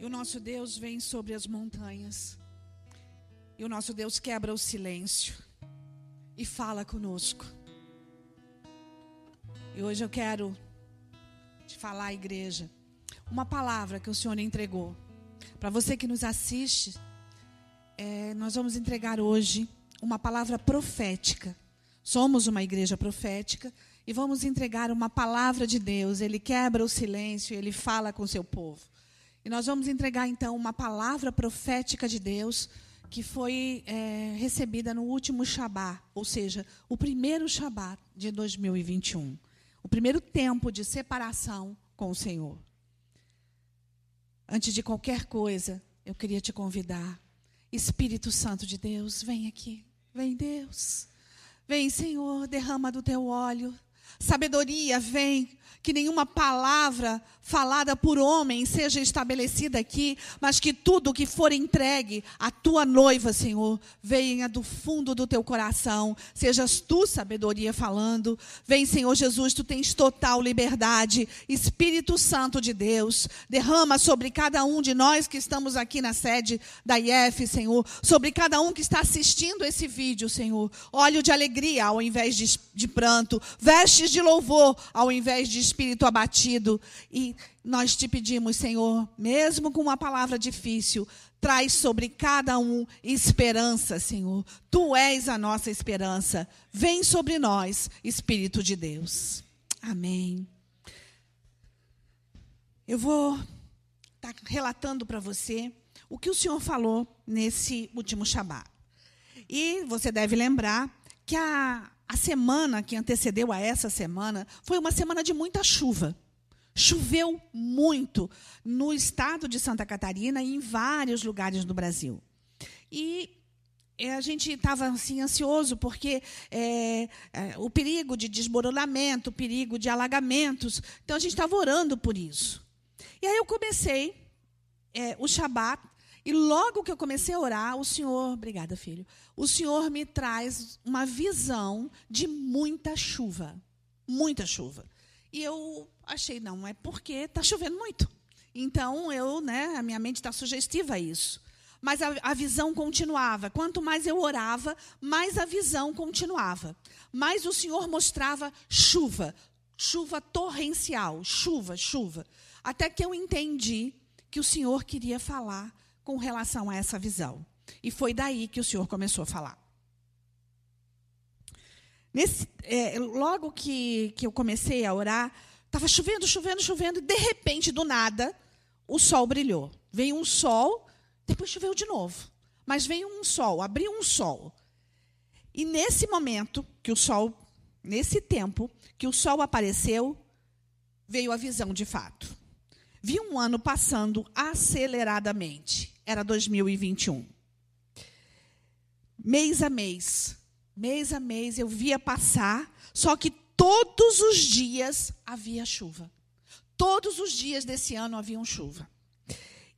E o nosso Deus vem sobre as montanhas. E o nosso Deus quebra o silêncio e fala conosco. E hoje eu quero te falar, igreja, uma palavra que o Senhor entregou. Para você que nos assiste, é, nós vamos entregar hoje uma palavra profética. Somos uma igreja profética e vamos entregar uma palavra de Deus. Ele quebra o silêncio, ele fala com o seu povo. E nós vamos entregar então uma palavra profética de Deus que foi é, recebida no último Shabat, ou seja, o primeiro Shabat de 2021, o primeiro tempo de separação com o Senhor. Antes de qualquer coisa, eu queria te convidar, Espírito Santo de Deus, vem aqui, vem Deus, vem Senhor, derrama do teu óleo, sabedoria vem que nenhuma palavra falada por homem seja estabelecida aqui, mas que tudo que for entregue à tua noiva, Senhor, venha do fundo do teu coração, sejas tu, sabedoria, falando. Vem, Senhor Jesus, tu tens total liberdade. Espírito Santo de Deus, derrama sobre cada um de nós que estamos aqui na sede da IF, Senhor, sobre cada um que está assistindo esse vídeo, Senhor. Óleo de alegria ao invés de, de pranto, de louvor ao invés de espírito abatido. E nós te pedimos, Senhor, mesmo com uma palavra difícil, traz sobre cada um esperança, Senhor. Tu és a nossa esperança. Vem sobre nós, Espírito de Deus. Amém. Eu vou estar tá relatando para você o que o Senhor falou nesse último Shabat. E você deve lembrar que a, a semana que antecedeu a essa semana foi uma semana de muita chuva. Choveu muito no estado de Santa Catarina e em vários lugares do Brasil. E é, a gente estava assim ansioso porque é, é, o perigo de desmoronamento, o perigo de alagamentos. Então a gente estava orando por isso. E aí eu comecei é, o Shabat e logo que eu comecei a orar, o Senhor, obrigada, filho, o Senhor me traz uma visão de muita chuva. Muita chuva. E eu achei, não, é porque está chovendo muito. Então, eu, né, a minha mente está sugestiva a isso. Mas a, a, visão continuava. Quanto mais eu orava, mais a visão continuava. Mais o Senhor mostrava chuva, chuva torrencial, chuva, chuva. Até que eu entendi que o Senhor queria falar com relação a essa visão. E foi daí que o Senhor começou a falar. Nesse, é, logo que, que eu comecei a orar, estava chovendo, chovendo, chovendo, e de repente, do nada, o sol brilhou. Veio um sol, depois choveu de novo. Mas veio um sol, abriu um sol. E nesse momento que o sol, nesse tempo que o sol apareceu, veio a visão de fato. Vi um ano passando aceleradamente era 2021. Mês a mês, mês a mês eu via passar, só que todos os dias havia chuva. Todos os dias desse ano haviam chuva.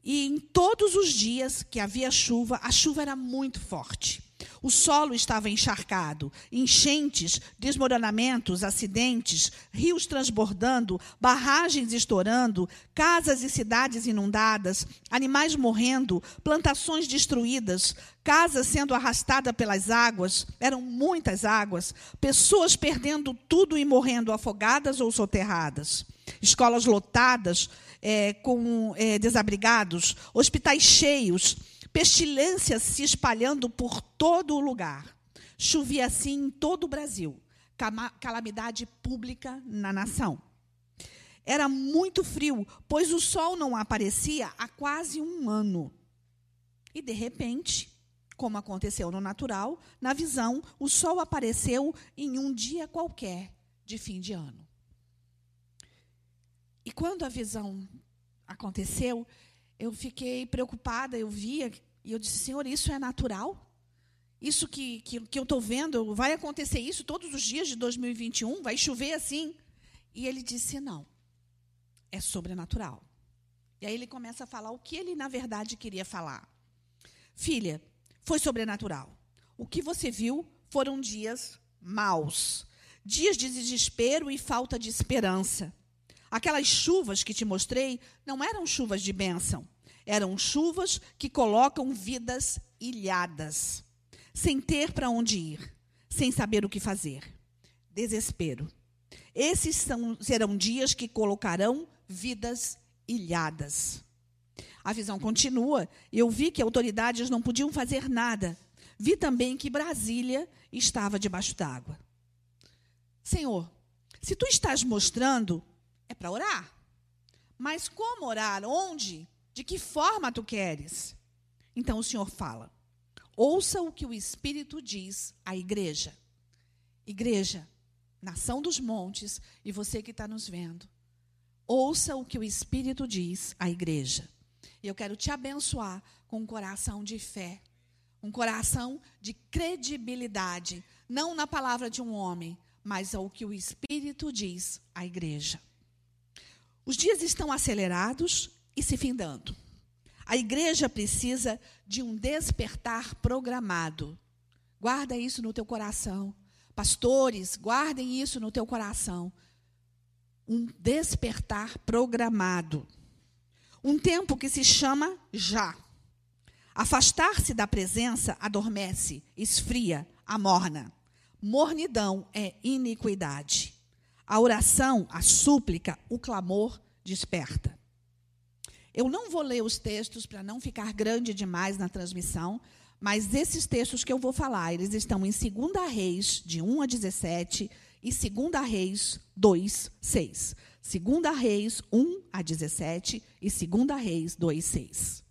E em todos os dias que havia chuva, a chuva era muito forte. O solo estava encharcado, enchentes, desmoronamentos, acidentes, rios transbordando, barragens estourando, casas e cidades inundadas, animais morrendo, plantações destruídas, casas sendo arrastadas pelas águas, eram muitas águas, pessoas perdendo tudo e morrendo afogadas ou soterradas, escolas lotadas é, com é, desabrigados, hospitais cheios pestilência se espalhando por todo o lugar. Chovia assim em todo o Brasil. Calamidade pública na nação. Era muito frio, pois o sol não aparecia há quase um ano. E, de repente, como aconteceu no natural, na visão, o sol apareceu em um dia qualquer de fim de ano. E quando a visão aconteceu, eu fiquei preocupada, eu via, e eu disse, Senhor, isso é natural? Isso que, que, que eu estou vendo, vai acontecer isso todos os dias de 2021? Vai chover assim? E ele disse, não, é sobrenatural. E aí ele começa a falar o que ele, na verdade, queria falar. Filha, foi sobrenatural. O que você viu foram dias maus, dias de desespero e falta de esperança. Aquelas chuvas que te mostrei não eram chuvas de bênção, Eram chuvas que colocam vidas ilhadas, sem ter para onde ir, sem saber o que fazer. Desespero. Esses são, serão dias que colocarão vidas ilhadas. A visão continua. Eu vi que autoridades não podiam fazer nada. Vi também que Brasília estava debaixo d'água. Senhor, se tu estás mostrando, é para orar. Mas como orar? Onde? De que forma tu queres? Então o Senhor fala: ouça o que o Espírito diz à igreja. Igreja, nação dos montes, e você que está nos vendo, ouça o que o Espírito diz à igreja. E eu quero te abençoar com um coração de fé, um coração de credibilidade, não na palavra de um homem, mas ao que o Espírito diz à igreja. Os dias estão acelerados e se findando. A igreja precisa de um despertar programado. Guarda isso no teu coração. Pastores, guardem isso no teu coração. Um despertar programado. Um tempo que se chama já. Afastar-se da presença adormece, esfria, amorna. Mornidão é iniquidade. A oração, a súplica, o clamor desperta. Eu não vou ler os textos para não ficar grande demais na transmissão, mas esses textos que eu vou falar, eles estão em 2 Reis, de 1 a 17, e 2 Reis 2, 6. 2 Reis 1 a 17 e 2 Reis 2, 6.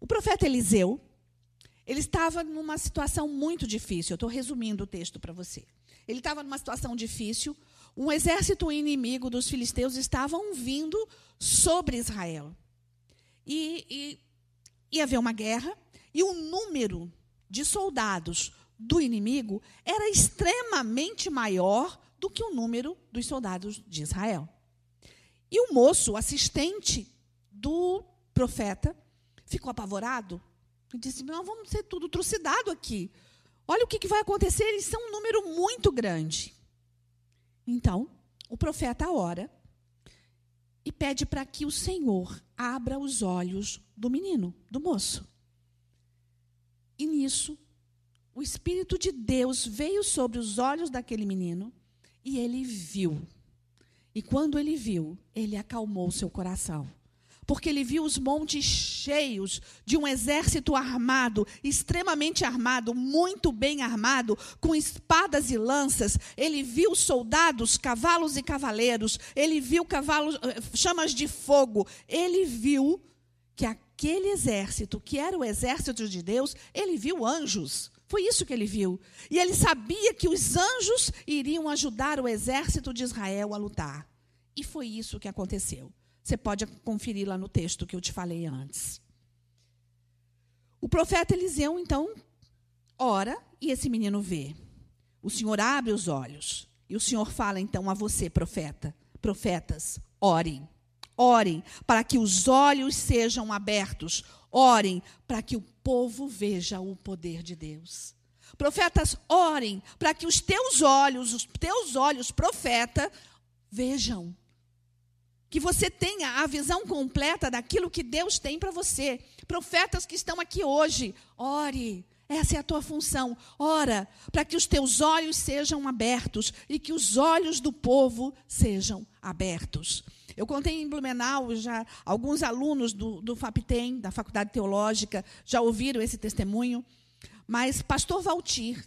O profeta Eliseu, ele estava numa situação muito difícil. Eu estou resumindo o texto para você. Ele estava numa situação difícil. Um exército inimigo dos filisteus estavam vindo sobre Israel. E, e ia haver uma guerra, e o número de soldados do inimigo era extremamente maior do que o número dos soldados de Israel. E o moço, assistente do profeta, ficou apavorado e disse: Nós vamos ser tudo trucidado aqui. Olha o que, que vai acontecer, eles são um número muito grande. Então, o profeta ora e pede para que o Senhor abra os olhos do menino, do moço. E nisso, o Espírito de Deus veio sobre os olhos daquele menino e ele viu. E quando ele viu, ele acalmou seu coração. Porque ele viu os montes cheios de um exército armado, extremamente armado, muito bem armado, com espadas e lanças. Ele viu soldados, cavalos e cavaleiros. Ele viu cavalos, eh, chamas de fogo. Ele viu que aquele exército, que era o exército de Deus, ele viu anjos. Foi isso que ele viu. E ele sabia que os anjos iriam ajudar o exército de Israel a lutar. E foi isso que aconteceu. Você pode conferir lá no texto que eu te falei antes. O profeta Eliseu, então, ora e esse menino vê. O Senhor abre os olhos. E o Senhor fala então a você, profeta: profetas, orem. Orem para que os olhos sejam abertos. Orem para que o povo veja o poder de Deus. Profetas, orem para que os teus olhos, os teus olhos, profeta, vejam. Que você tenha a visão completa daquilo que Deus tem para você. Profetas que estão aqui hoje, ore. Essa é a tua função. Ora, para que os teus olhos sejam abertos e que os olhos do povo sejam abertos. Eu contei em Blumenau, já alguns alunos do, do FAPTEM, da Faculdade Teológica, já ouviram esse testemunho. Mas pastor Valtir,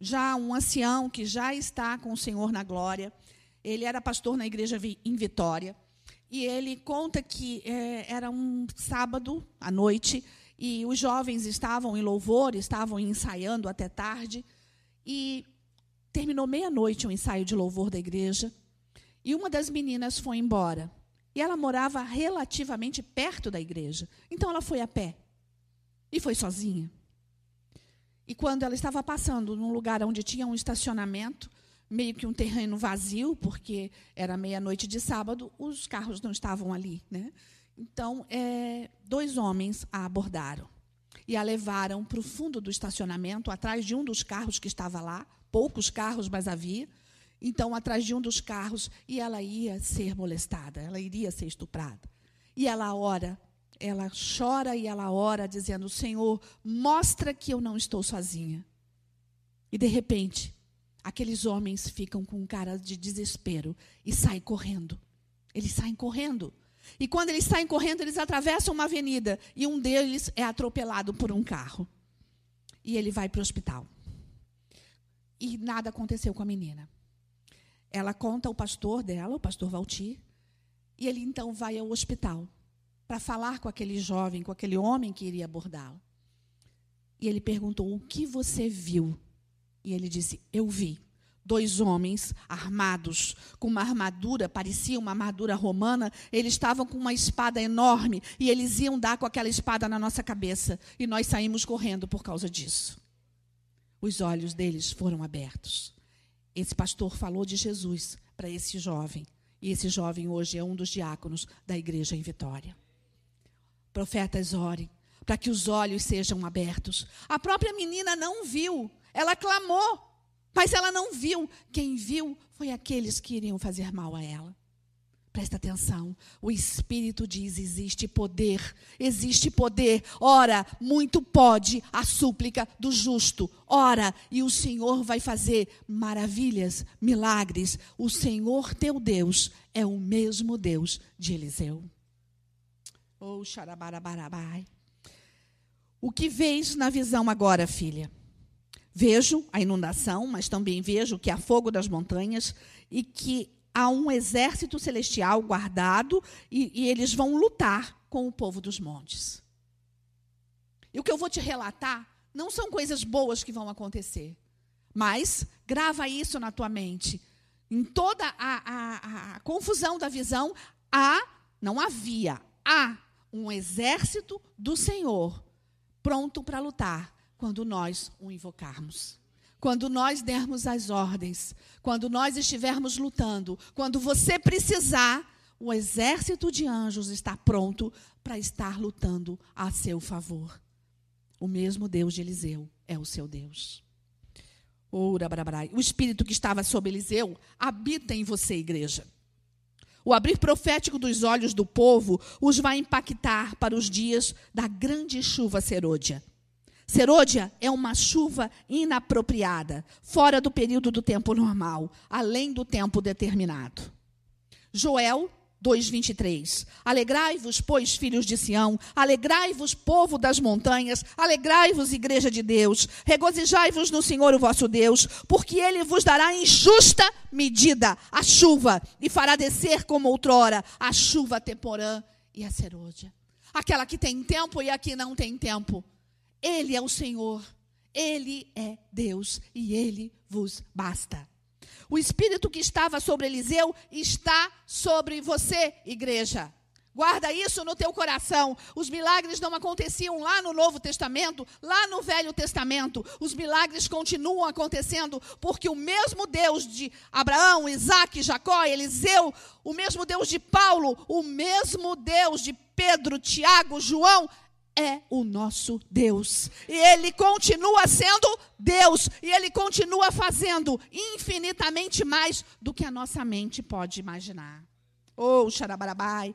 já um ancião que já está com o Senhor na glória, ele era pastor na igreja em Vitória, e ele conta que é, era um sábado à noite, e os jovens estavam em louvor, estavam ensaiando até tarde, e terminou meia-noite o ensaio de louvor da igreja. E uma das meninas foi embora. E ela morava relativamente perto da igreja. Então ela foi a pé. E foi sozinha. E quando ela estava passando num lugar onde tinha um estacionamento, meio que um terreno vazio, porque era meia-noite de sábado, os carros não estavam ali. Né? Então, é, dois homens a abordaram e a levaram para o fundo do estacionamento, atrás de um dos carros que estava lá. Poucos carros, mas havia então atrás de um dos carros e ela ia ser molestada, ela iria ser estuprada. E ela ora ela chora e ela ora, dizendo: Senhor, mostra que eu não estou sozinha. E de repente, aqueles homens ficam com cara de desespero e saem correndo. Eles saem correndo. E quando eles saem correndo, eles atravessam uma avenida e um deles é atropelado por um carro. E ele vai para o hospital. E nada aconteceu com a menina. Ela conta ao pastor dela, o pastor Valtir, e ele então vai ao hospital para falar com aquele jovem, com aquele homem que iria abordá-la. E ele perguntou: O que você viu? E ele disse: Eu vi dois homens armados com uma armadura, parecia uma armadura romana, eles estavam com uma espada enorme e eles iam dar com aquela espada na nossa cabeça e nós saímos correndo por causa disso. Os olhos deles foram abertos. Esse pastor falou de Jesus para esse jovem e esse jovem hoje é um dos diáconos da igreja em Vitória. Profetas, orem para que os olhos sejam abertos. A própria menina não viu, ela clamou, mas ela não viu. Quem viu foi aqueles que iriam fazer mal a ela. Presta atenção. O Espírito diz: existe poder, existe poder. Ora, muito pode a súplica do justo. Ora, e o Senhor vai fazer maravilhas, milagres. O Senhor teu Deus é o mesmo Deus de Eliseu. Oh, xarabarabai. O que vês na visão agora, filha? Vejo a inundação, mas também vejo que há fogo das montanhas e que há um exército celestial guardado e, e eles vão lutar com o povo dos montes. E o que eu vou te relatar não são coisas boas que vão acontecer, mas grava isso na tua mente. Em toda a, a, a confusão da visão, há, não havia, há um exército do Senhor pronto para lutar quando nós o invocarmos. Quando nós dermos as ordens, quando nós estivermos lutando, quando você precisar, o exército de anjos está pronto para estar lutando a seu favor. O mesmo Deus de Eliseu é o seu Deus. O espírito que estava sobre Eliseu habita em você, igreja. O abrir profético dos olhos do povo os vai impactar para os dias da grande chuva serôdia. Serôdia é uma chuva inapropriada, fora do período do tempo normal, além do tempo determinado. Joel 2:23. Alegrai-vos, pois, filhos de Sião, alegrai-vos, povo das montanhas, alegrai-vos, igreja de Deus, regozijai-vos no Senhor, o vosso Deus, porque ele vos dará em justa medida a chuva e fará descer como outrora a chuva temporã e a serôdia. Aquela que tem tempo e a que não tem tempo. Ele é o Senhor, ele é Deus e ele vos basta. O espírito que estava sobre Eliseu está sobre você, igreja. Guarda isso no teu coração. Os milagres não aconteciam lá no Novo Testamento, lá no Velho Testamento. Os milagres continuam acontecendo porque o mesmo Deus de Abraão, Isaac, Jacó, Eliseu, o mesmo Deus de Paulo, o mesmo Deus de Pedro, Tiago, João, é o nosso Deus. E Ele continua sendo Deus. E Ele continua fazendo infinitamente mais do que a nossa mente pode imaginar. Oh, xarabarabai.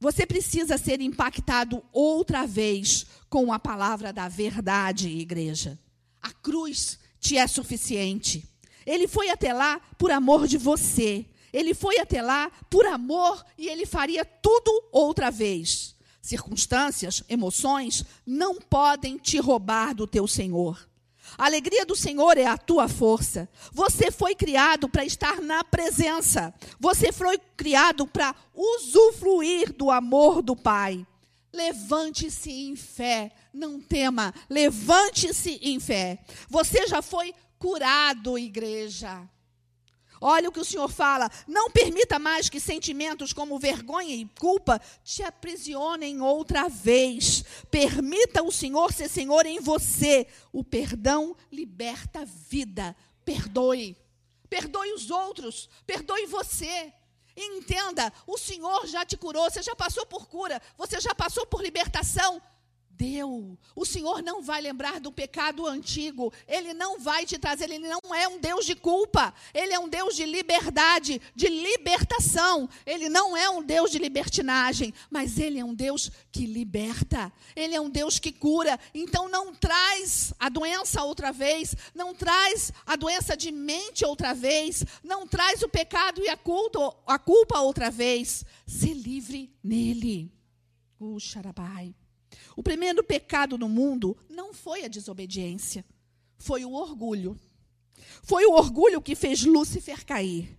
Você precisa ser impactado outra vez com a palavra da verdade, igreja. A cruz te é suficiente. Ele foi até lá por amor de você. Ele foi até lá por amor e ele faria tudo outra vez circunstâncias, emoções, não podem te roubar do teu Senhor. A alegria do Senhor é a tua força. Você foi criado para estar na presença. Você foi criado para usufruir do amor do Pai. Levante-se em fé, não tema, levante-se em fé. Você já foi curado, igreja. Olha o que o Senhor fala: não permita mais que sentimentos como vergonha e culpa te aprisionem outra vez. Permita o Senhor ser Senhor em você. O perdão liberta a vida. Perdoe. Perdoe os outros. Perdoe você. Entenda, o Senhor já te curou, você já passou por cura, você já passou por libertação. Deu. O Senhor não vai lembrar do pecado antigo. Ele não vai te trazer. Ele não é um Deus de culpa. Ele é um Deus de liberdade, de libertação. Ele não é um Deus de libertinagem, mas ele é um Deus que liberta. Ele é um Deus que cura. Então não traz a doença outra vez. Não traz a doença de mente outra vez. Não traz o pecado e a culpa, a culpa outra vez. Se livre nele. O xarabai. O primeiro pecado no mundo não foi a desobediência, foi o orgulho. Foi o orgulho que fez Lúcifer cair.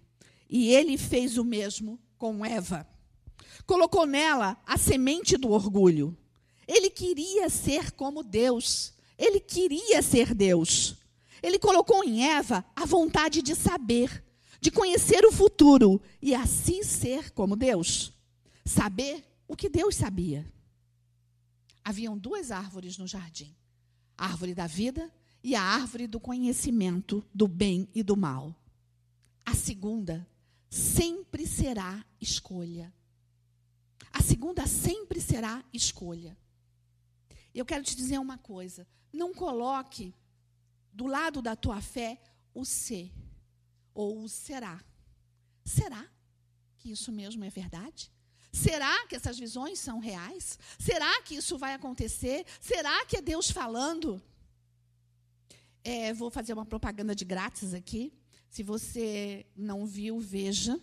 E ele fez o mesmo com Eva. Colocou nela a semente do orgulho. Ele queria ser como Deus. Ele queria ser Deus. Ele colocou em Eva a vontade de saber, de conhecer o futuro e assim ser como Deus. Saber o que Deus sabia haviam duas árvores no jardim: a árvore da vida e a árvore do conhecimento do bem e do mal. A segunda sempre será escolha. A segunda sempre será escolha. Eu quero te dizer uma coisa: não coloque do lado da tua fé o ser ou o será. Será que isso mesmo é verdade? Será que essas visões são reais? Será que isso vai acontecer? Será que é Deus falando? É, vou fazer uma propaganda de grátis aqui. Se você não viu, veja.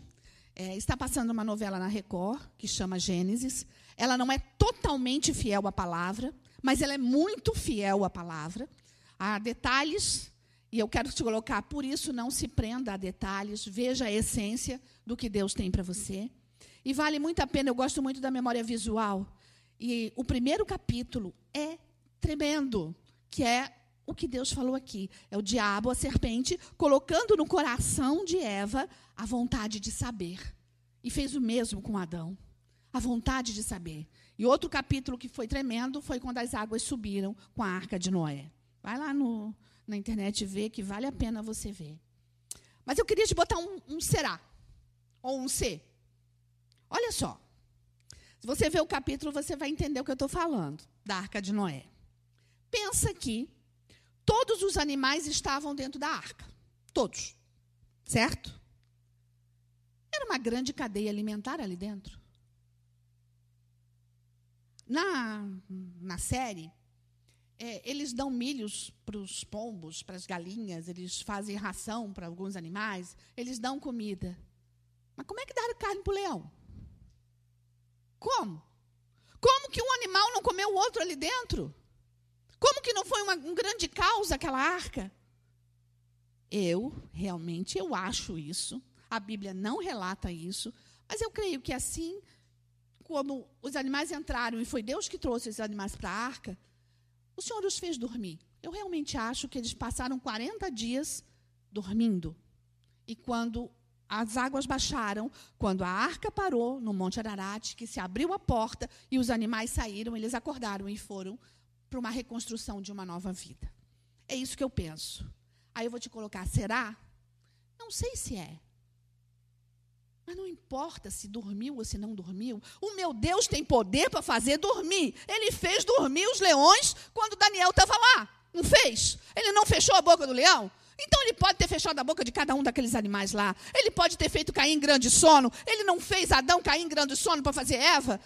É, está passando uma novela na Record que chama Gênesis. Ela não é totalmente fiel à palavra, mas ela é muito fiel à palavra. Há detalhes, e eu quero te colocar, por isso não se prenda a detalhes, veja a essência do que Deus tem para você. E vale muito a pena, eu gosto muito da memória visual. E o primeiro capítulo é tremendo, que é o que Deus falou aqui. É o diabo, a serpente, colocando no coração de Eva a vontade de saber. E fez o mesmo com Adão. A vontade de saber. E outro capítulo que foi tremendo foi quando as águas subiram com a arca de Noé. Vai lá no, na internet ver que vale a pena você ver. Mas eu queria te botar um, um será. Ou um ser. Olha só. Se você ver o capítulo, você vai entender o que eu estou falando da arca de Noé. Pensa que todos os animais estavam dentro da arca. Todos. Certo? Era uma grande cadeia alimentar ali dentro. Na, na série, é, eles dão milhos para os pombos, para as galinhas, eles fazem ração para alguns animais, eles dão comida. Mas como é que dá carne para o leão? Como? Como que um animal não comeu o outro ali dentro? Como que não foi uma, um grande caos aquela arca? Eu, realmente, eu acho isso. A Bíblia não relata isso. Mas eu creio que assim como os animais entraram e foi Deus que trouxe os animais para a arca, o Senhor os fez dormir. Eu realmente acho que eles passaram 40 dias dormindo. E quando as águas baixaram, quando a arca parou no Monte Ararat, que se abriu a porta e os animais saíram, eles acordaram e foram para uma reconstrução de uma nova vida. É isso que eu penso. Aí eu vou te colocar, será? Não sei se é. Mas não importa se dormiu ou se não dormiu. O meu Deus tem poder para fazer dormir. Ele fez dormir os leões quando Daniel estava lá. Não fez? Ele não fechou a boca do leão? Então ele pode ter fechado a boca de cada um daqueles animais lá. Ele pode ter feito cair em grande sono. Ele não fez Adão cair em grande sono para fazer Eva.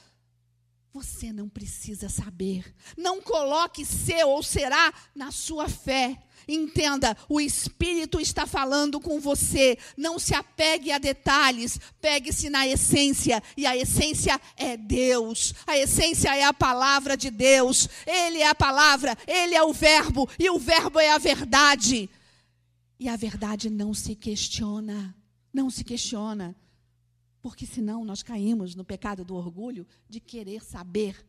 Você não precisa saber. Não coloque ser ou será na sua fé. Entenda, o Espírito está falando com você. Não se apegue a detalhes, pegue-se na essência. E a essência é Deus. A essência é a palavra de Deus. Ele é a palavra, ele é o Verbo, e o Verbo é a verdade. E a verdade não se questiona. Não se questiona. Porque senão nós caímos no pecado do orgulho de querer saber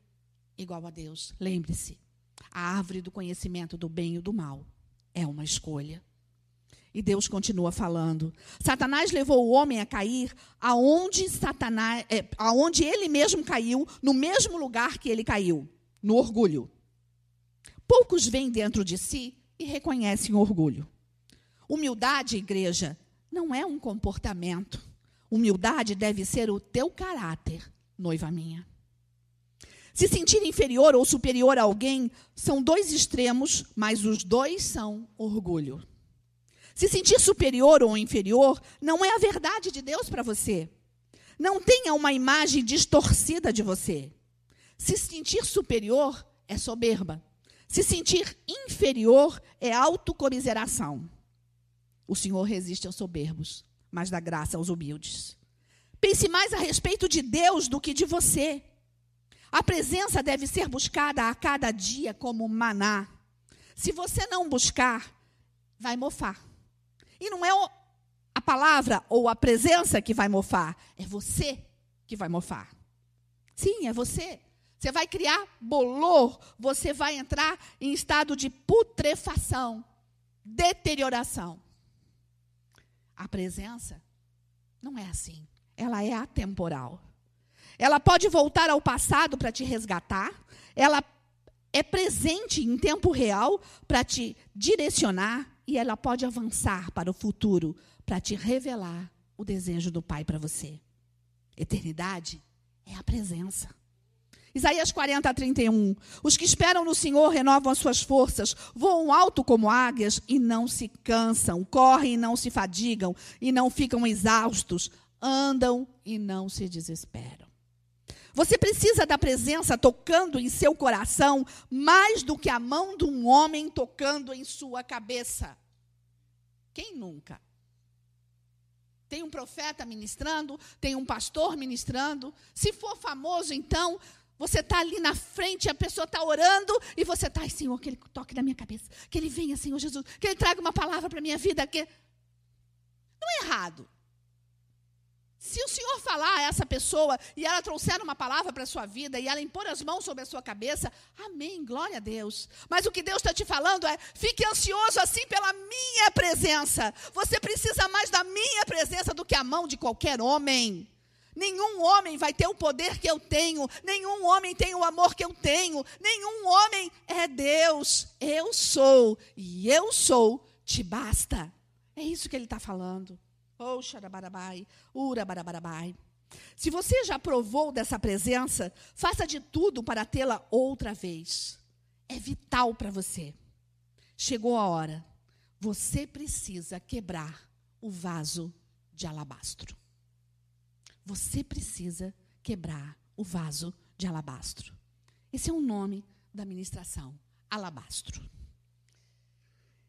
igual a Deus. Lembre-se, a árvore do conhecimento do bem e do mal é uma escolha. E Deus continua falando. Satanás levou o homem a cair aonde Satanás, é, aonde ele mesmo caiu, no mesmo lugar que ele caiu, no orgulho. Poucos vêm dentro de si e reconhecem o orgulho. Humildade, igreja, não é um comportamento. Humildade deve ser o teu caráter, noiva minha. Se sentir inferior ou superior a alguém são dois extremos, mas os dois são orgulho. Se sentir superior ou inferior não é a verdade de Deus para você. Não tenha uma imagem distorcida de você. Se sentir superior é soberba. Se sentir inferior é autocomiseração. O Senhor resiste aos soberbos, mas dá graça aos humildes. Pense mais a respeito de Deus do que de você. A presença deve ser buscada a cada dia como maná. Se você não buscar, vai mofar. E não é a palavra ou a presença que vai mofar, é você que vai mofar. Sim, é você. Você vai criar bolor, você vai entrar em estado de putrefação, deterioração. A presença não é assim. Ela é atemporal. Ela pode voltar ao passado para te resgatar. Ela é presente em tempo real para te direcionar. E ela pode avançar para o futuro para te revelar o desejo do Pai para você. Eternidade é a presença. Isaías 40, 31. Os que esperam no Senhor renovam as suas forças, voam alto como águias e não se cansam, correm e não se fadigam, e não ficam exaustos, andam e não se desesperam. Você precisa da presença tocando em seu coração mais do que a mão de um homem tocando em sua cabeça. Quem nunca? Tem um profeta ministrando, tem um pastor ministrando. Se for famoso, então, você está ali na frente, a pessoa está orando e você está, Senhor, que Ele toque na minha cabeça, que Ele venha, Senhor Jesus, que Ele traga uma palavra para a minha vida. Que... Não é errado. Se o Senhor falar a essa pessoa e ela trouxer uma palavra para a sua vida e ela impor as mãos sobre a sua cabeça, amém, glória a Deus. Mas o que Deus está te falando é: fique ansioso assim pela minha presença. Você precisa mais da minha presença do que a mão de qualquer homem. Nenhum homem vai ter o poder que eu tenho, nenhum homem tem o amor que eu tenho, nenhum homem é Deus. Eu sou, e eu sou, te basta. É isso que ele está falando. Oh, xarabarabai, urabarabai. Se você já provou dessa presença, faça de tudo para tê-la outra vez. É vital para você. Chegou a hora. Você precisa quebrar o vaso de alabastro. Você precisa quebrar o vaso de alabastro. Esse é o nome da ministração, alabastro.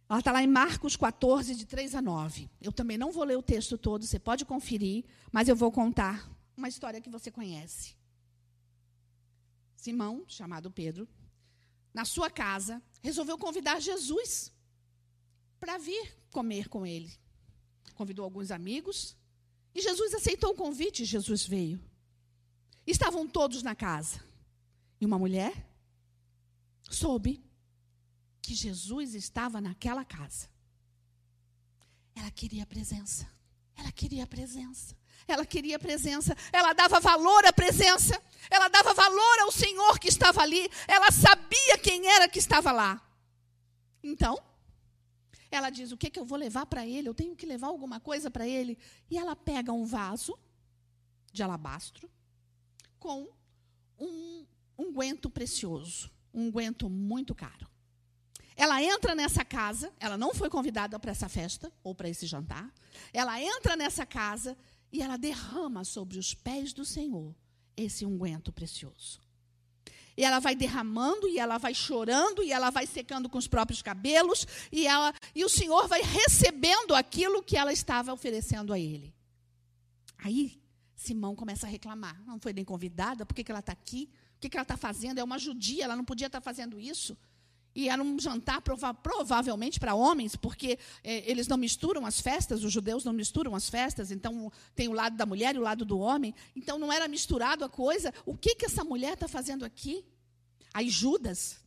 Ela está lá em Marcos 14, de 3 a 9. Eu também não vou ler o texto todo, você pode conferir, mas eu vou contar uma história que você conhece. Simão, chamado Pedro, na sua casa, resolveu convidar Jesus para vir comer com ele. Convidou alguns amigos e Jesus aceitou o convite. Jesus veio. Estavam todos na casa. E uma mulher soube que Jesus estava naquela casa. Ela queria presença. Ela queria presença. Ela queria presença. Ela dava valor à presença. Ela dava valor ao Senhor que estava ali. Ela sabia quem era que estava lá. Então, ela diz: O que, é que eu vou levar para ele? Eu tenho que levar alguma coisa para ele. E ela pega um vaso de alabastro com um unguento precioso, um unguento muito caro. Ela entra nessa casa, ela não foi convidada para essa festa ou para esse jantar. Ela entra nessa casa e ela derrama sobre os pés do Senhor esse unguento precioso. E ela vai derramando, e ela vai chorando, e ela vai secando com os próprios cabelos, e, ela, e o Senhor vai recebendo aquilo que ela estava oferecendo a ele. Aí, Simão começa a reclamar. Não foi nem convidada, por que, que ela está aqui? O que, que ela está fazendo? É uma judia, ela não podia estar tá fazendo isso. E era um jantar prova provavelmente para homens, porque é, eles não misturam as festas, os judeus não misturam as festas, então tem o lado da mulher e o lado do homem. Então não era misturado a coisa. O que, que essa mulher está fazendo aqui? Aí Judas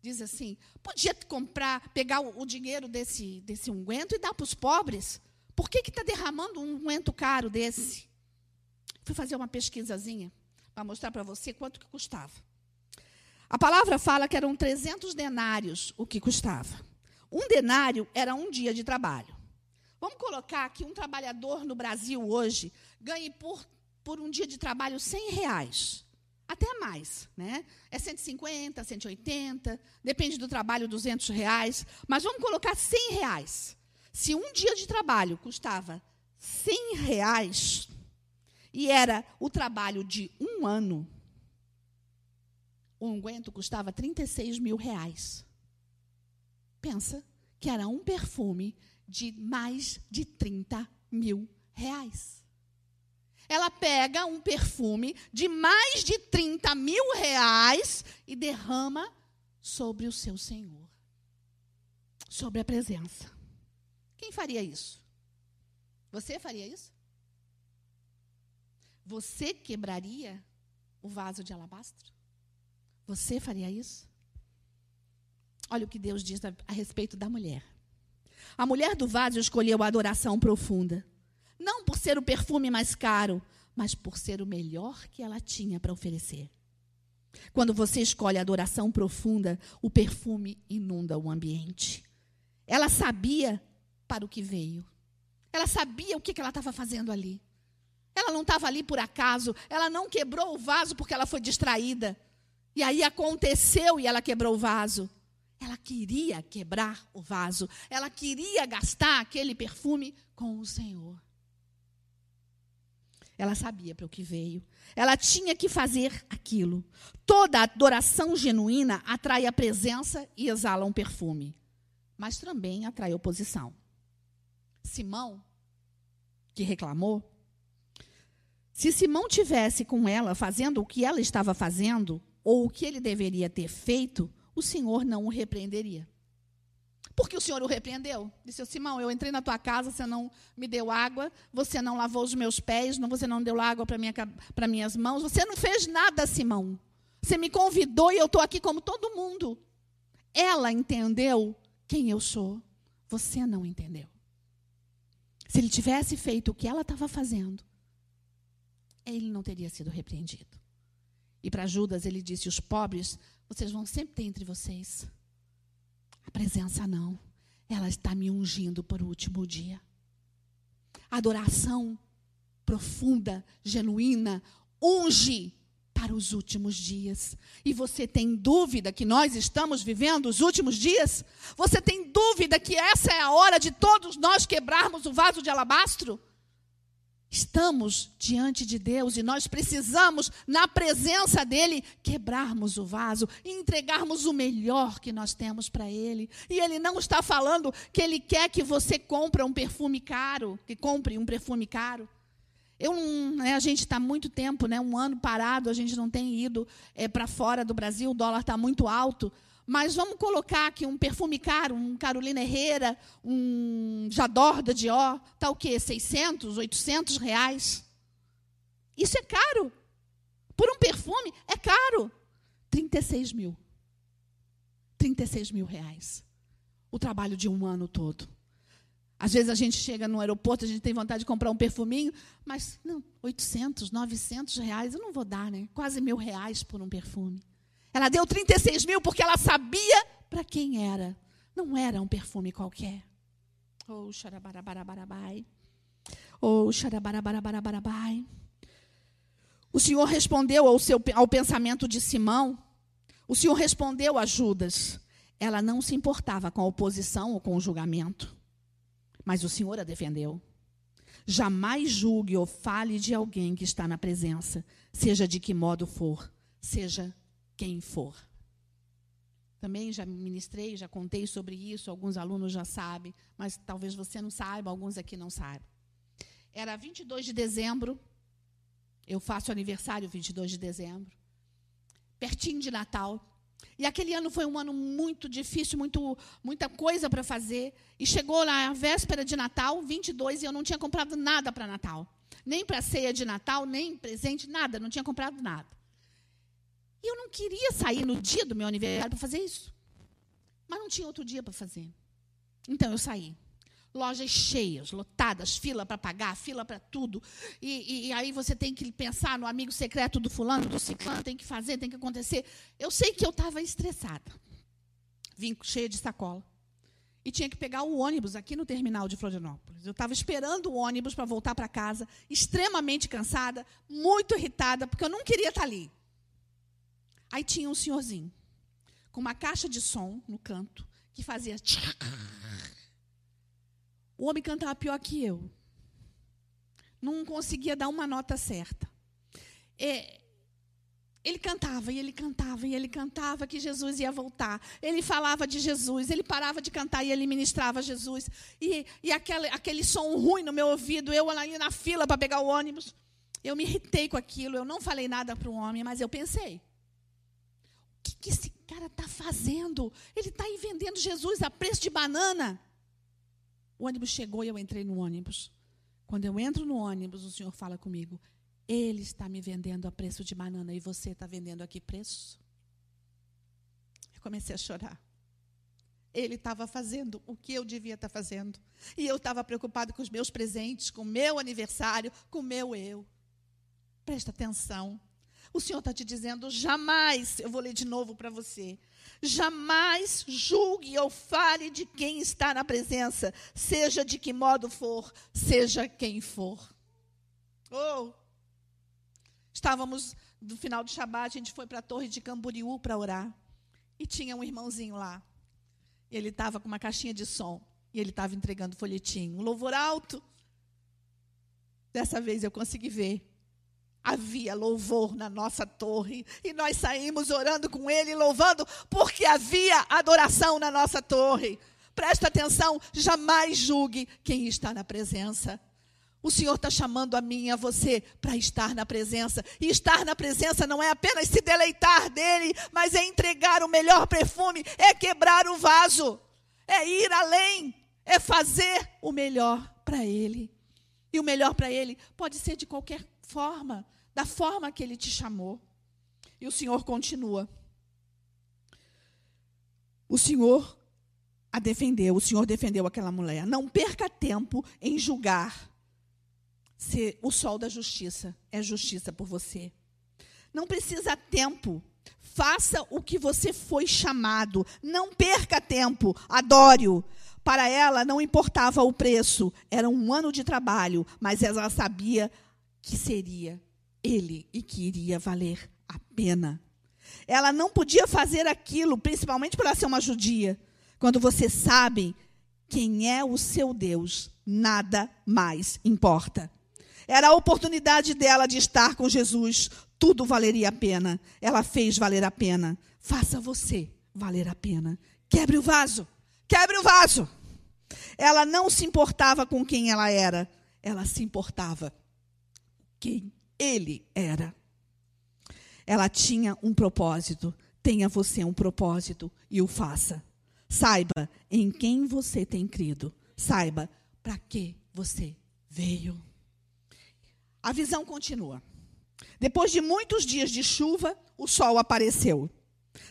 diz assim: podia comprar, pegar o, o dinheiro desse, desse unguento e dar para os pobres. Por que está derramando um unguento caro desse? Fui fazer uma pesquisazinha para mostrar para você quanto que custava. A palavra fala que eram 300 denários o que custava. Um denário era um dia de trabalho. Vamos colocar que um trabalhador no Brasil hoje ganhe por, por um dia de trabalho 100 reais. até mais, né? É 150, 180, depende do trabalho, 200 reais. Mas vamos colocar 100 reais. Se um dia de trabalho custava 100 reais e era o trabalho de um ano, o unguento custava 36 mil reais. Pensa que era um perfume de mais de 30 mil reais. Ela pega um perfume de mais de 30 mil reais e derrama sobre o seu Senhor, sobre a presença. Quem faria isso? Você faria isso? Você quebraria o vaso de alabastro? Você faria isso? Olha o que Deus diz a, a respeito da mulher. A mulher do vaso escolheu a adoração profunda. Não por ser o perfume mais caro, mas por ser o melhor que ela tinha para oferecer. Quando você escolhe a adoração profunda, o perfume inunda o ambiente. Ela sabia para o que veio. Ela sabia o que, ela estava fazendo ali. Ela não estava ali por acaso. Ela não quebrou o vaso porque ela foi distraída. E aí aconteceu e ela quebrou o vaso. Ela queria quebrar o vaso. Ela queria gastar aquele perfume com o Senhor. Ela sabia para o que veio. Ela tinha que fazer aquilo. Toda adoração genuína atrai a presença e exala um perfume. Mas também atrai oposição. Simão, que reclamou, se Simão tivesse com ela fazendo o que ela estava fazendo, ou o que ele deveria ter feito, o Senhor não o repreenderia. Porque o Senhor o repreendeu. Disse, Simão, eu entrei na tua casa, você não me deu água, você não lavou os meus pés, você não deu água para minha, minhas mãos, você não fez nada, Simão. Você me convidou e eu estou aqui como todo mundo. Ela entendeu quem eu sou. Você não entendeu. Se ele tivesse feito o que ela estava fazendo, ele não teria sido repreendido. E para Judas ele disse: Os pobres, vocês vão sempre ter entre vocês. A presença não. Ela está me ungindo para o último dia. Adoração profunda, genuína, unge para os últimos dias. E você tem dúvida que nós estamos vivendo os últimos dias? Você tem dúvida que essa é a hora de todos nós quebrarmos o vaso de alabastro? Estamos diante de Deus e nós precisamos, na presença dEle, quebrarmos o vaso e entregarmos o melhor que nós temos para Ele. E Ele não está falando que Ele quer que você compre um perfume caro, que compre um perfume caro. Eu né, a gente está muito tempo, né, um ano parado, a gente não tem ido é, para fora do Brasil, o dólar está muito alto. Mas vamos colocar aqui um perfume caro, um Carolina Herrera, um Jador da Dior, tá o quê? 600, 800 reais. Isso é caro. Por um perfume, é caro. 36 mil. 36 mil reais. O trabalho de um ano todo. Às vezes a gente chega no aeroporto, a gente tem vontade de comprar um perfuminho, mas não, 800, 900 reais eu não vou dar, né? Quase mil reais por um perfume. Ela deu 36 mil porque ela sabia para quem era. Não era um perfume qualquer. Oh, xarabarabarabai. Oh, xarabarabarabai. O Senhor respondeu ao, seu, ao pensamento de Simão. O Senhor respondeu a Judas. Ela não se importava com a oposição ou com o julgamento. Mas o Senhor a defendeu. Jamais julgue ou fale de alguém que está na presença, seja de que modo for, seja quem for. Também já ministrei, já contei sobre isso, alguns alunos já sabem, mas talvez você não saiba, alguns aqui não saibam. Era 22 de dezembro, eu faço aniversário 22 de dezembro, pertinho de Natal. E aquele ano foi um ano muito difícil, muito, muita coisa para fazer. E chegou lá a véspera de Natal, 22, e eu não tinha comprado nada para Natal. Nem para ceia de Natal, nem presente, nada, não tinha comprado nada. E eu não queria sair no dia do meu aniversário para fazer isso. Mas não tinha outro dia para fazer. Então eu saí. Lojas cheias, lotadas, fila para pagar, fila para tudo. E, e, e, aí você tem que pensar no amigo secreto do fulano, do ciclano, tem que fazer, tem que acontecer. Eu sei que eu estava estressada. Vim cheia de sacola. E tinha que pegar o ônibus aqui no terminal de Florianópolis. Eu estava esperando o ônibus para voltar para casa, extremamente cansada, muito irritada, porque eu não queria estar tá ali. Aí tinha um senhorzinho com uma caixa de som no canto que fazia. O homem cantava pior que eu. Não conseguia dar uma nota certa. É, ele cantava e ele cantava e ele cantava que Jesus ia voltar. Ele falava de Jesus, ele parava de cantar e ele ministrava Jesus. E, e aquele, aquele som ruim no meu ouvido, eu ali na fila para pegar o ônibus. Eu me irritei com aquilo, eu não falei nada para o homem, mas eu pensei: que, que esse cara está fazendo? Ele está aí vendendo Jesus a preço de banana. O ônibus chegou e eu entrei no ônibus. Quando eu entro no ônibus, o Senhor fala comigo: ele está me vendendo a preço de banana e você está vendendo aqui preço? Eu comecei a chorar. Ele estava fazendo o que eu devia estar fazendo. E eu estava preocupado com os meus presentes, com o meu aniversário, com o meu eu. Presta atenção. O Senhor está te dizendo: jamais, eu vou ler de novo para você. Jamais julgue ou fale de quem está na presença, seja de que modo for, seja quem for. Oh, Estávamos no final do Shabat, a gente foi para a torre de Camboriú para orar. E tinha um irmãozinho lá. Ele estava com uma caixinha de som. E ele estava entregando folhetim. Um louvor alto. Dessa vez eu consegui ver. Havia louvor na nossa torre. E nós saímos orando com ele, louvando, porque havia adoração na nossa torre. Presta atenção, jamais julgue quem está na presença. O Senhor está chamando a mim e a você para estar na presença. E estar na presença não é apenas se deleitar dele, mas é entregar o melhor perfume, é quebrar o vaso, é ir além, é fazer o melhor para ele. E o melhor para ele pode ser de qualquer forma, da forma que ele te chamou. E o Senhor continua. O Senhor a defendeu, o Senhor defendeu aquela mulher. Não perca tempo em julgar se o sol da justiça é justiça por você. Não precisa tempo. Faça o que você foi chamado. Não perca tempo. Adore-o. Para ela não importava o preço, era um ano de trabalho, mas ela sabia que seria ele e que iria valer a pena. Ela não podia fazer aquilo, principalmente por ela ser uma judia. Quando você sabe quem é o seu Deus, nada mais importa. Era a oportunidade dela de estar com Jesus. Tudo valeria a pena. Ela fez valer a pena. Faça você valer a pena. Quebre o vaso. Quebre o vaso. Ela não se importava com quem ela era. Ela se importava quem ele era. Ela tinha um propósito. Tenha você um propósito e o faça. Saiba em quem você tem crido. Saiba para que você veio. A visão continua. Depois de muitos dias de chuva, o sol apareceu.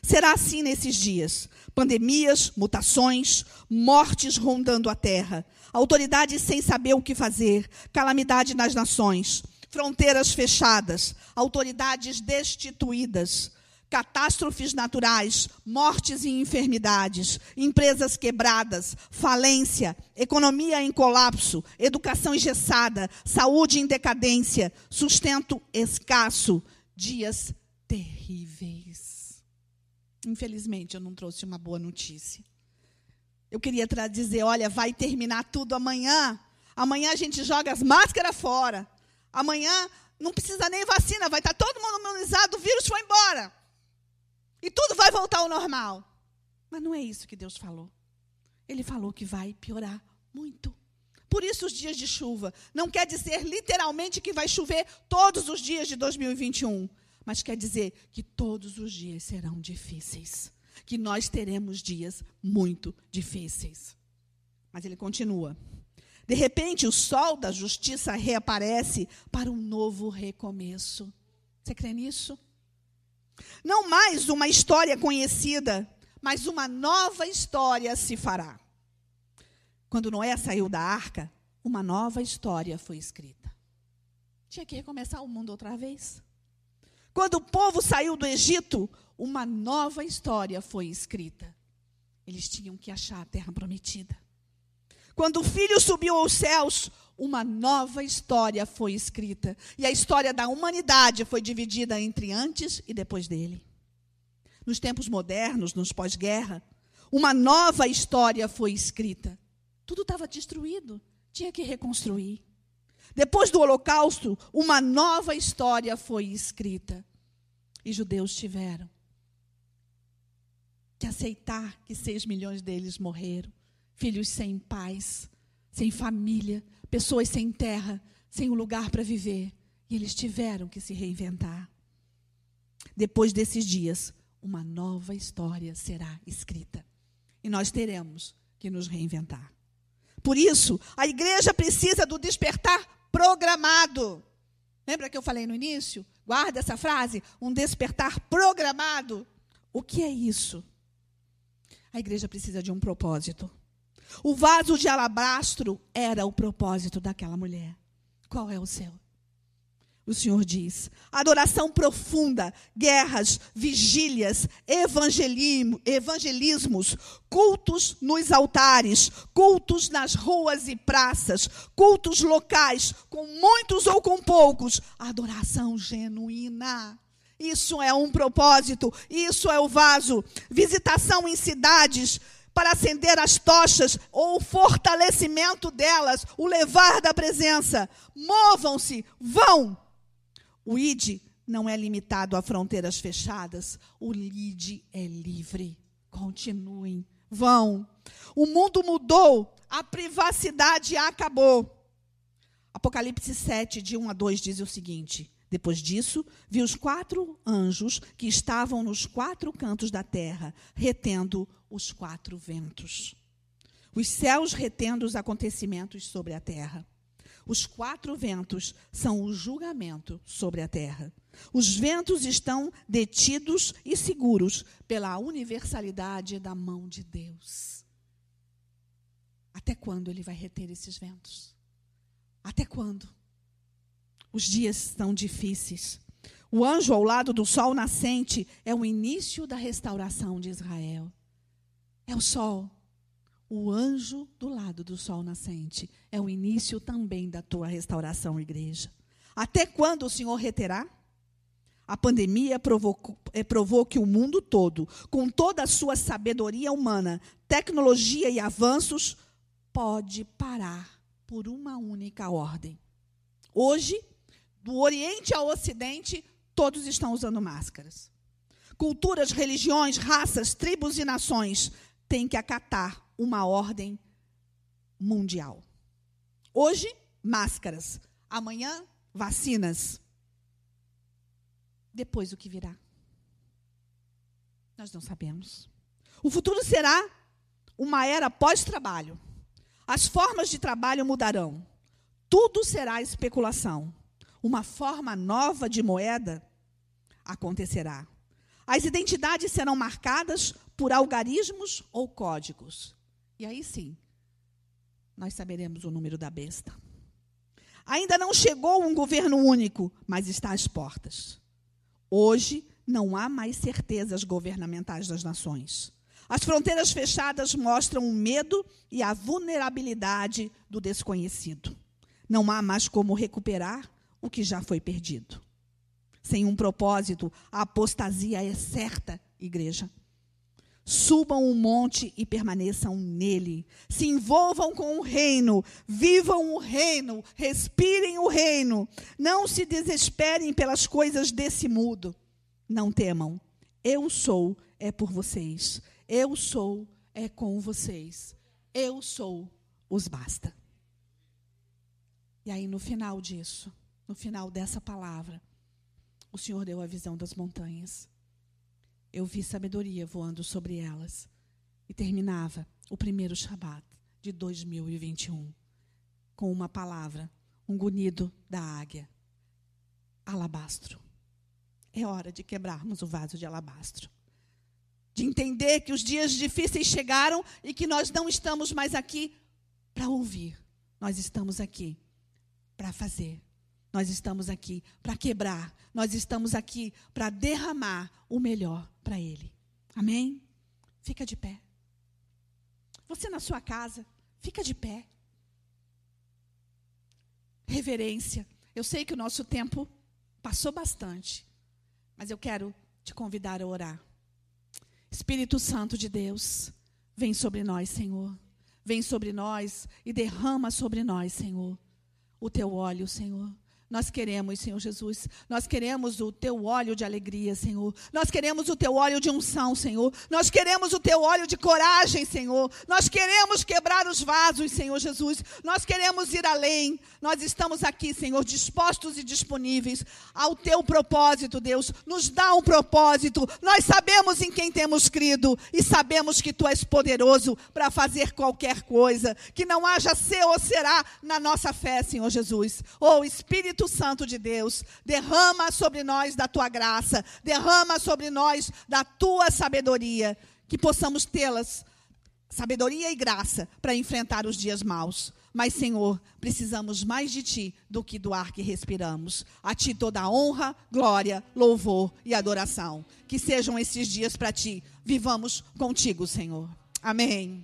Será assim nesses dias: pandemias, mutações, mortes rondando a terra, autoridades sem saber o que fazer, calamidade nas nações, fronteiras fechadas, autoridades destituídas, catástrofes naturais, mortes e enfermidades, empresas quebradas, falência, economia em colapso, educação engessada, saúde em decadência, sustento escasso, dias terríveis. Infelizmente, eu não trouxe uma boa notícia. Eu queria dizer, olha, vai terminar tudo amanhã. Amanhã a gente joga as máscaras fora. Amanhã não precisa nem vacina, vai estar todo mundo imunizado, o vírus foi embora. E tudo vai voltar ao normal. Mas não é isso que Deus falou. Ele falou que vai piorar muito. Por isso, os dias de chuva não quer dizer literalmente que vai chover todos os dias de 2021, mas quer dizer que todos os dias serão difíceis. Que nós teremos dias muito difíceis. Mas ele continua. De repente, o sol da justiça reaparece para um novo recomeço. Você crê nisso? Não mais uma história conhecida, mas uma nova história se fará. Quando Noé saiu da arca, uma nova história foi escrita. Tinha que recomeçar o mundo outra vez. Quando o povo saiu do Egito, uma nova história foi escrita. Eles tinham que achar a terra prometida. Quando o filho subiu aos céus, uma nova história foi escrita. E a história da humanidade foi dividida entre antes e depois dele. nos tempos modernos, nos pós-guerra, uma nova história foi escrita. Tudo estava destruído, tinha que reconstruir. Depois do Holocausto, uma nova história foi escrita. E judeus tiveram que aceitar que seis milhões deles morreram. Filhos sem pais, sem família, pessoas sem terra, sem um lugar para viver. E eles tiveram que se reinventar. Depois desses dias, uma nova história será escrita. E nós teremos que nos reinventar. Por isso, a igreja precisa do despertar programado. Lembra que eu falei no início? Guarda essa frase, um despertar programado. O que é isso? A igreja precisa de um propósito. O vaso de alabastro era o propósito daquela mulher. Qual é o seu? O Senhor diz: adoração profunda, guerras, vigílias, evangelismo, evangelismos, cultos nos altares, cultos nas ruas e praças, cultos locais, com muitos ou com poucos, adoração genuína. Isso é um propósito, isso é o vaso. Visitação em cidades para acender as tochas ou o fortalecimento delas, o levar da presença. Movam-se, vão o ID não é limitado a fronteiras fechadas. O ID é livre. Continuem. Vão. O mundo mudou. A privacidade acabou. Apocalipse 7, de 1 a 2, diz o seguinte: Depois disso, vi os quatro anjos que estavam nos quatro cantos da terra, retendo os quatro ventos. Os céus retendo os acontecimentos sobre a terra. Os quatro ventos são o julgamento sobre a terra. Os ventos estão detidos e seguros pela universalidade da mão de Deus. Até quando ele vai reter esses ventos? Até quando? Os dias são difíceis. O anjo ao lado do sol nascente é o início da restauração de Israel. É o sol o anjo do lado do sol nascente é o início também da tua restauração, igreja. Até quando o Senhor reterá? A pandemia provocou, eh, provou que o mundo todo, com toda a sua sabedoria humana, tecnologia e avanços, pode parar por uma única ordem. Hoje, do Oriente ao Ocidente, todos estão usando máscaras. Culturas, religiões, raças, tribos e nações têm que acatar uma ordem mundial. Hoje, máscaras. Amanhã, vacinas. Depois, o que virá? Nós não sabemos. O futuro será uma era pós-trabalho. As formas de trabalho mudarão. Tudo será especulação. Uma forma nova de moeda acontecerá. As identidades serão marcadas por algarismos ou códigos. E aí sim, nós saberemos o número da besta. Ainda não chegou um governo único, mas está às portas. Hoje não há mais certezas governamentais das nações. As fronteiras fechadas mostram o medo e a vulnerabilidade do desconhecido. Não há mais como recuperar o que já foi perdido. Sem um propósito, a apostasia é certa, igreja. Subam o um monte e permaneçam nele. Se envolvam com o reino, vivam o reino, respirem o reino. Não se desesperem pelas coisas desse mundo. Não temam. Eu sou é por vocês. Eu sou é com vocês. Eu sou os basta. E aí no final disso, no final dessa palavra, o Senhor deu a visão das montanhas eu vi sabedoria voando sobre elas. E terminava o primeiro Shabat de 2021 com uma palavra, um gunido da águia. Alabastro. É hora de quebrarmos o vaso de alabastro. De entender que os dias difíceis chegaram e que nós não estamos mais aqui para ouvir. Nós estamos aqui para fazer. Nós estamos aqui para quebrar. Nós estamos aqui para derramar o melhor para Ele. Amém? Fica de pé. Você na sua casa, fica de pé. Reverência. Eu sei que o nosso tempo passou bastante, mas eu quero te convidar a orar. Espírito Santo de Deus, vem sobre nós, Senhor. Vem sobre nós e derrama sobre nós, Senhor, o teu óleo, Senhor. Nós queremos, Senhor Jesus, nós queremos o teu óleo de alegria, Senhor. Nós queremos o teu óleo de unção, Senhor. Nós queremos o teu óleo de coragem, Senhor. Nós queremos quebrar os vasos, Senhor Jesus. Nós queremos ir além. Nós estamos aqui, Senhor, dispostos e disponíveis ao teu propósito, Deus. Nos dá um propósito. Nós sabemos em quem temos crido e sabemos que tu és poderoso para fazer qualquer coisa. Que não haja ser ou será na nossa fé, Senhor Jesus. Oh, Espírito Espírito Santo de Deus, derrama sobre nós da tua graça, derrama sobre nós da tua sabedoria, que possamos tê-las, sabedoria e graça, para enfrentar os dias maus. Mas, Senhor, precisamos mais de Ti do que do ar que respiramos. A Ti toda a honra, glória, louvor e adoração. Que sejam esses dias para Ti. Vivamos contigo, Senhor. Amém.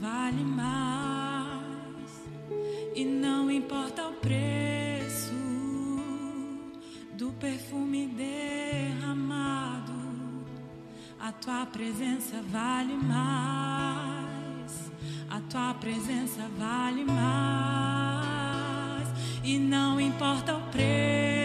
vale mais. E não importa o preço do perfume derramado. A tua presença vale mais. A tua presença vale mais. E não importa o preço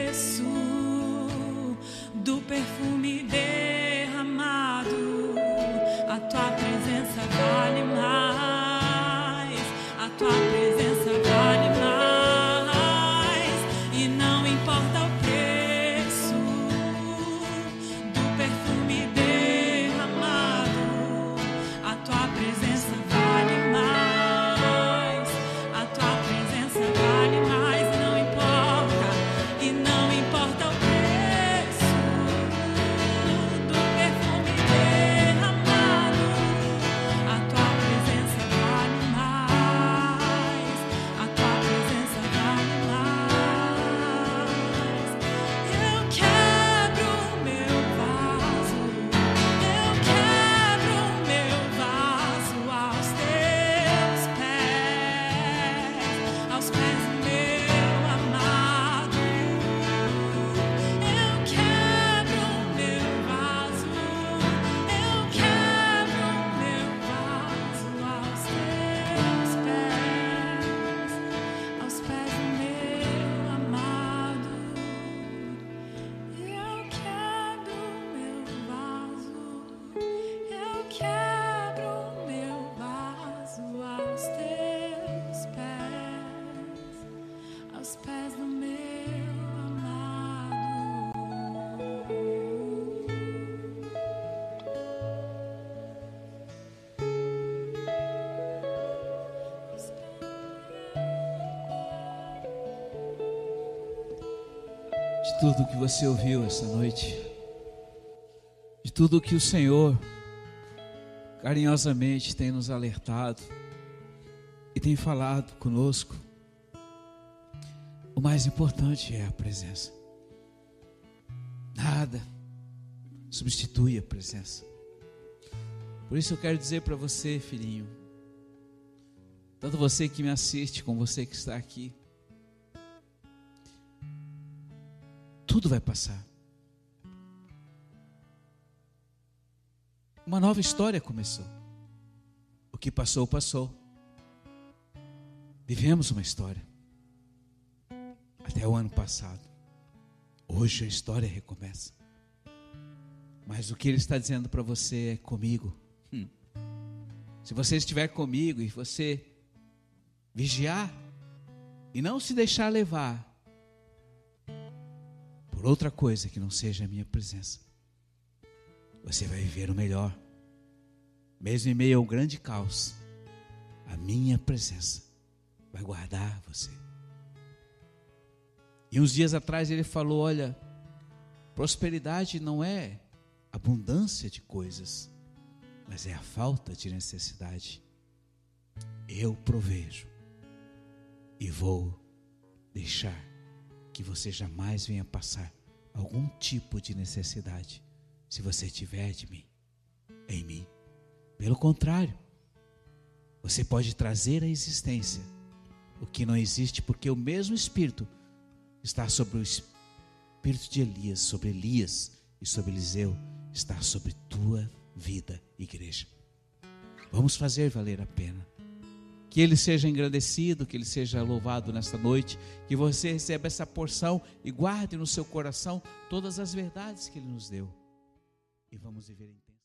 de tudo que você ouviu essa noite, de tudo que o Senhor carinhosamente tem nos alertado e tem falado conosco. O mais importante é a presença. Nada substitui a presença. Por isso eu quero dizer para você, filhinho, tanto você que me assiste, como você que está aqui, tudo vai passar. Uma nova história começou. O que passou, passou. Vivemos uma história. Até o ano passado. Hoje a história recomeça. Mas o que ele está dizendo para você é comigo. Hum. Se você estiver comigo e você vigiar e não se deixar levar por outra coisa que não seja a minha presença, você vai viver o melhor. Mesmo em meio ao grande caos, a minha presença vai guardar você. E uns dias atrás ele falou: olha, prosperidade não é abundância de coisas, mas é a falta de necessidade. Eu provejo e vou deixar que você jamais venha passar algum tipo de necessidade se você tiver de mim, em mim. Pelo contrário, você pode trazer à existência o que não existe, porque o mesmo Espírito está sobre o Espírito de Elias, sobre Elias e sobre Eliseu, está sobre tua vida, igreja. Vamos fazer valer a pena. Que ele seja engrandecido, que ele seja louvado nesta noite, que você receba essa porção e guarde no seu coração todas as verdades que ele nos deu. E vamos viver em